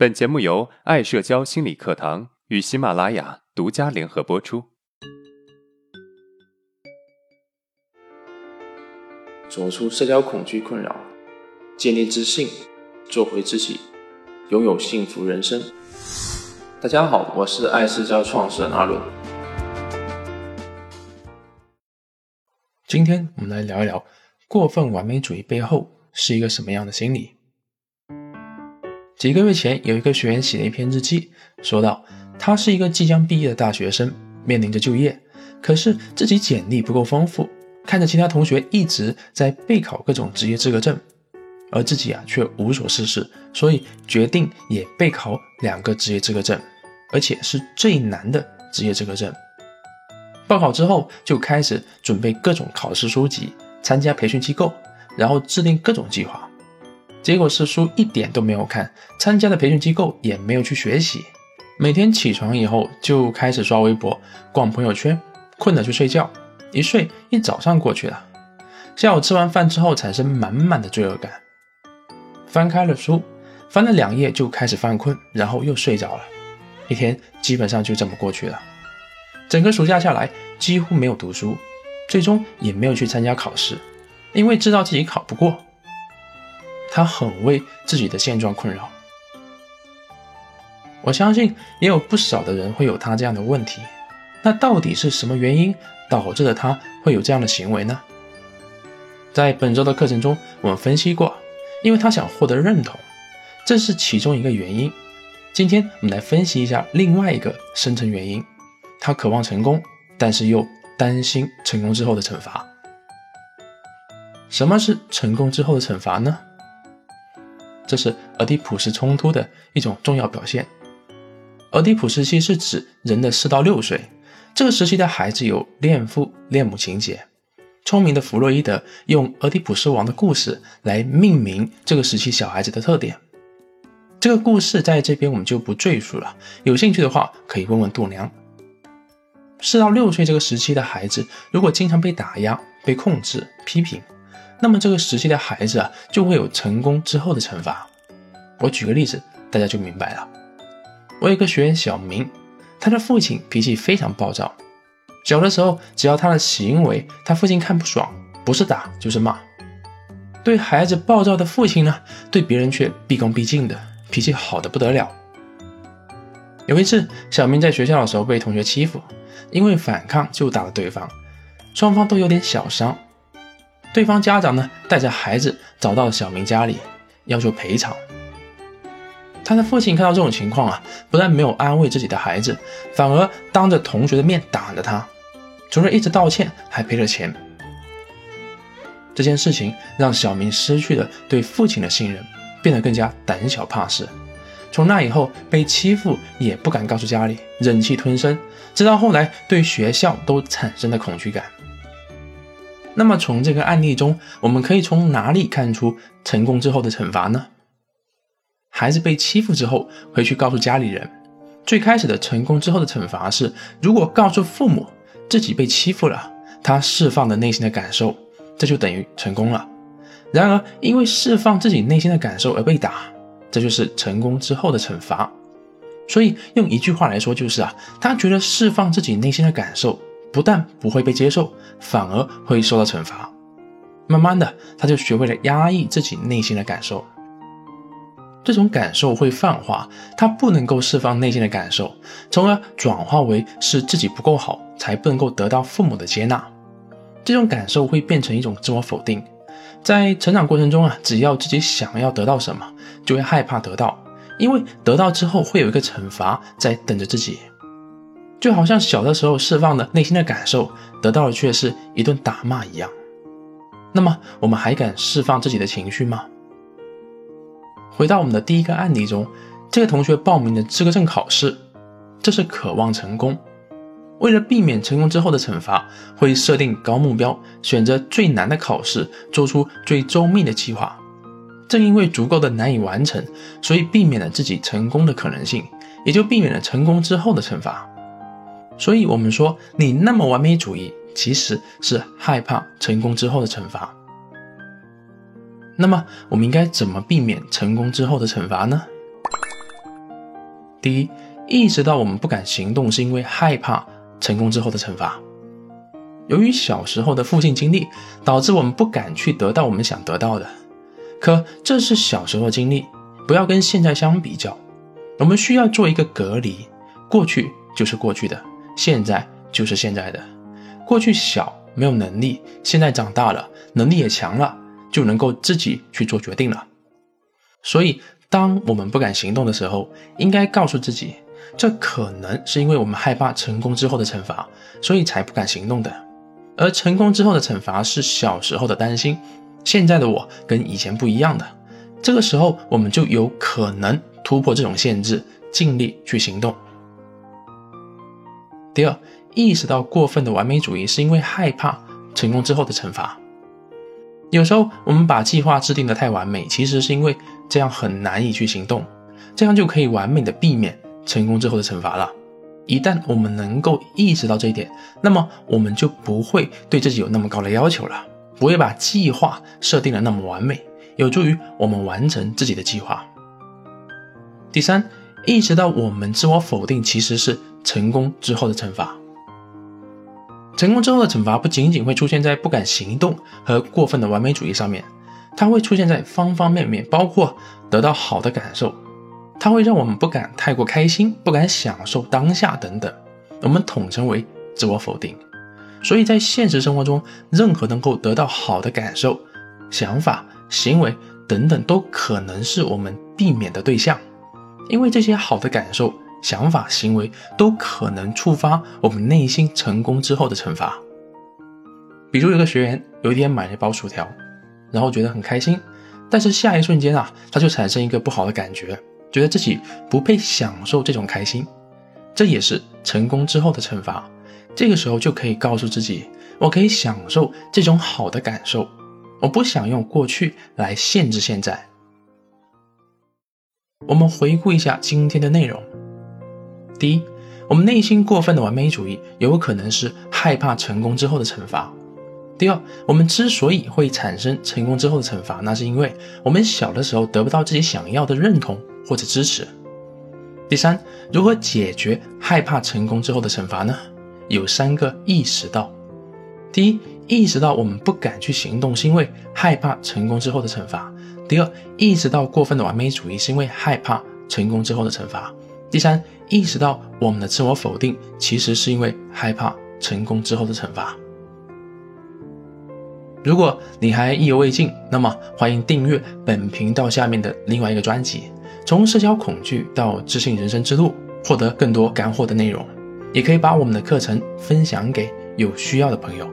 本节目由爱社交心理课堂与喜马拉雅独家联合播出。走出社交恐惧困扰，建立自信，做回自己，拥有幸福人生。大家好，我是爱社交创始人阿伦。今天我们来聊一聊过分完美主义背后是一个什么样的心理。几个月前，有一个学员写了一篇日记，说道：“他是一个即将毕业的大学生，面临着就业，可是自己简历不够丰富，看着其他同学一直在备考各种职业资格证，而自己啊却无所事事，所以决定也备考两个职业资格证，而且是最难的职业资格证。报考之后，就开始准备各种考试书籍，参加培训机构，然后制定各种计划。”结果是书一点都没有看，参加的培训机构也没有去学习，每天起床以后就开始刷微博、逛朋友圈，困了就睡觉，一睡一早上过去了。下午吃完饭之后，产生满满的罪恶感，翻开了书，翻了两页就开始犯困，然后又睡着了。一天基本上就这么过去了。整个暑假下来几乎没有读书，最终也没有去参加考试，因为知道自己考不过。他很为自己的现状困扰，我相信也有不少的人会有他这样的问题。那到底是什么原因导致了他会有这样的行为呢？在本周的课程中，我们分析过，因为他想获得认同，这是其中一个原因。今天我们来分析一下另外一个深层原因：他渴望成功，但是又担心成功之后的惩罚。什么是成功之后的惩罚呢？这是俄狄浦斯冲突的一种重要表现。俄狄浦斯期是指人的四到六岁，这个时期的孩子有恋父恋母情节。聪明的弗洛伊德用俄狄浦斯王的故事来命名这个时期小孩子的特点。这个故事在这边我们就不赘述了，有兴趣的话可以问问度娘。四到六岁这个时期的孩子，如果经常被打压、被控制、批评。那么这个时期的孩子啊，就会有成功之后的惩罚。我举个例子，大家就明白了。我有个学员小明，他的父亲脾气非常暴躁。小的时候，只要他的行为他父亲看不爽，不是打就是骂。对孩子暴躁的父亲呢，对别人却毕恭毕敬的，脾气好的不得了。有一次，小明在学校的时候被同学欺负，因为反抗就打了对方，双方都有点小伤。对方家长呢，带着孩子找到小明家里，要求赔偿。他的父亲看到这种情况啊，不但没有安慰自己的孩子，反而当着同学的面打了他。除了一直道歉，还赔了钱。这件事情让小明失去了对父亲的信任，变得更加胆小怕事。从那以后，被欺负也不敢告诉家里，忍气吞声，直到后来对学校都产生了恐惧感。那么从这个案例中，我们可以从哪里看出成功之后的惩罚呢？孩子被欺负之后，回去告诉家里人，最开始的成功之后的惩罚是，如果告诉父母自己被欺负了，他释放了内心的感受，这就等于成功了。然而，因为释放自己内心的感受而被打，这就是成功之后的惩罚。所以用一句话来说，就是啊，他觉得释放自己内心的感受。不但不会被接受，反而会受到惩罚。慢慢的，他就学会了压抑自己内心的感受。这种感受会泛化，他不能够释放内心的感受，从而转化为是自己不够好，才不能够得到父母的接纳。这种感受会变成一种自我否定。在成长过程中啊，只要自己想要得到什么，就会害怕得到，因为得到之后会有一个惩罚在等着自己。就好像小的时候释放的内心的感受，得到的却是一顿打骂一样。那么，我们还敢释放自己的情绪吗？回到我们的第一个案例中，这个同学报名的资格证考试，这是渴望成功。为了避免成功之后的惩罚，会设定高目标，选择最难的考试，做出最周密的计划。正因为足够的难以完成，所以避免了自己成功的可能性，也就避免了成功之后的惩罚。所以，我们说你那么完美主义，其实是害怕成功之后的惩罚。那么，我们应该怎么避免成功之后的惩罚呢？第一，意识到我们不敢行动是因为害怕成功之后的惩罚。由于小时候的负性经历，导致我们不敢去得到我们想得到的。可这是小时候经历，不要跟现在相比较。我们需要做一个隔离，过去就是过去的，现在就是现在的。过去小没有能力，现在长大了，能力也强了，就能够自己去做决定了。所以，当我们不敢行动的时候，应该告诉自己，这可能是因为我们害怕成功之后的惩罚，所以才不敢行动的。而成功之后的惩罚是小时候的担心，现在的我跟以前不一样的。这个时候，我们就有可能突破这种限制，尽力去行动。第二，意识到过分的完美主义是因为害怕成功之后的惩罚。有时候我们把计划制定的太完美，其实是因为这样很难以去行动，这样就可以完美的避免成功之后的惩罚了。一旦我们能够意识到这一点，那么我们就不会对自己有那么高的要求了，不会把计划设定的那么完美，有助于我们完成自己的计划。第三，意识到我们自我否定其实是成功之后的惩罚。成功之后的惩罚不仅仅会出现在不敢行动和过分的完美主义上面，它会出现在方方面面，包括得到好的感受，它会让我们不敢太过开心，不敢享受当下等等，我们统称为自我否定。所以在现实生活中，任何能够得到好的感受、想法、行为等等，都可能是我们避免的对象，因为这些好的感受。想法、行为都可能触发我们内心成功之后的惩罚。比如，有个学员有一天买了一包薯条，然后觉得很开心，但是下一瞬间啊，他就产生一个不好的感觉，觉得自己不配享受这种开心，这也是成功之后的惩罚。这个时候就可以告诉自己，我可以享受这种好的感受，我不想用过去来限制现在。我们回顾一下今天的内容。第一，我们内心过分的完美主义有可能是害怕成功之后的惩罚。第二，我们之所以会产生成功之后的惩罚，那是因为我们小的时候得不到自己想要的认同或者支持。第三，如何解决害怕成功之后的惩罚呢？有三个意识到：第一，意识到我们不敢去行动是因为害怕成功之后的惩罚；第二，意识到过分的完美主义是因为害怕成功之后的惩罚。第三，意识到我们的自我否定其实是因为害怕成功之后的惩罚。如果你还意犹未尽，那么欢迎订阅本频道下面的另外一个专辑《从社交恐惧到自信人生之路》，获得更多干货的内容。也可以把我们的课程分享给有需要的朋友。